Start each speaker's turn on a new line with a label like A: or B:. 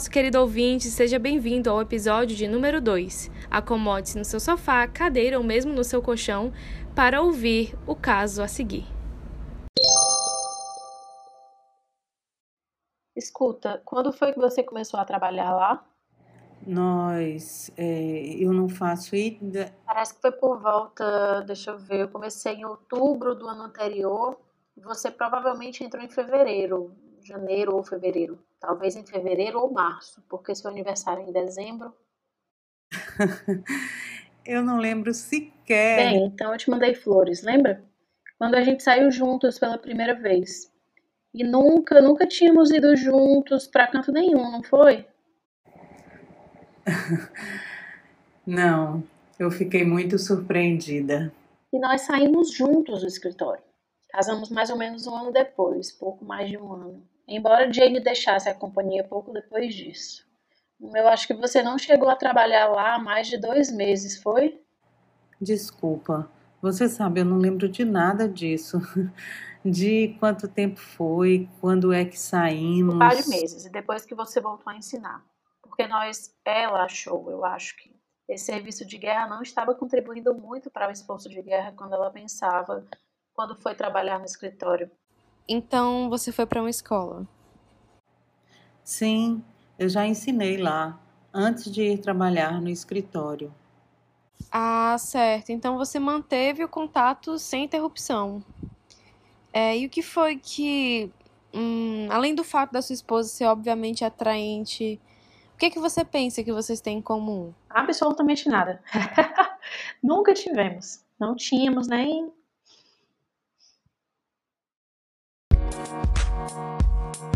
A: nosso querido ouvinte, seja bem-vindo ao episódio de número 2. Acomode-se no seu sofá, cadeira ou mesmo no seu colchão para ouvir o caso a seguir.
B: Escuta, quando foi que você começou a trabalhar lá?
C: Nós, é, eu não faço ideia.
B: Parece que foi por volta, deixa eu ver, eu comecei em outubro do ano anterior. Você provavelmente entrou em fevereiro, janeiro ou fevereiro. Talvez em fevereiro ou março, porque seu aniversário é em dezembro.
C: eu não lembro sequer.
B: Bem, então eu te mandei flores, lembra? Quando a gente saiu juntos pela primeira vez. E nunca, nunca tínhamos ido juntos para canto nenhum, não foi?
C: Não, eu fiquei muito surpreendida.
B: E nós saímos juntos do escritório. Casamos mais ou menos um ano depois, pouco mais de um ano. Embora Jane deixasse a companhia pouco depois disso. Eu acho que você não chegou a trabalhar lá há mais de dois meses, foi?
C: Desculpa, você sabe, eu não lembro de nada disso. De quanto tempo foi, quando é que saímos. Um
B: par de meses, e depois que você voltou a ensinar porque nós, ela achou, eu acho que esse serviço de guerra não estava contribuindo muito para o esforço de guerra quando ela pensava, quando foi trabalhar no escritório.
A: Então você foi para uma escola?
C: Sim, eu já ensinei lá, antes de ir trabalhar no escritório.
A: Ah, certo. Então você manteve o contato sem interrupção. É, e o que foi que, hum, além do fato da sua esposa ser obviamente atraente que, que você pensa que vocês têm em comum?
B: Absolutamente nada. Nunca tivemos. Não tínhamos nem. Thank you.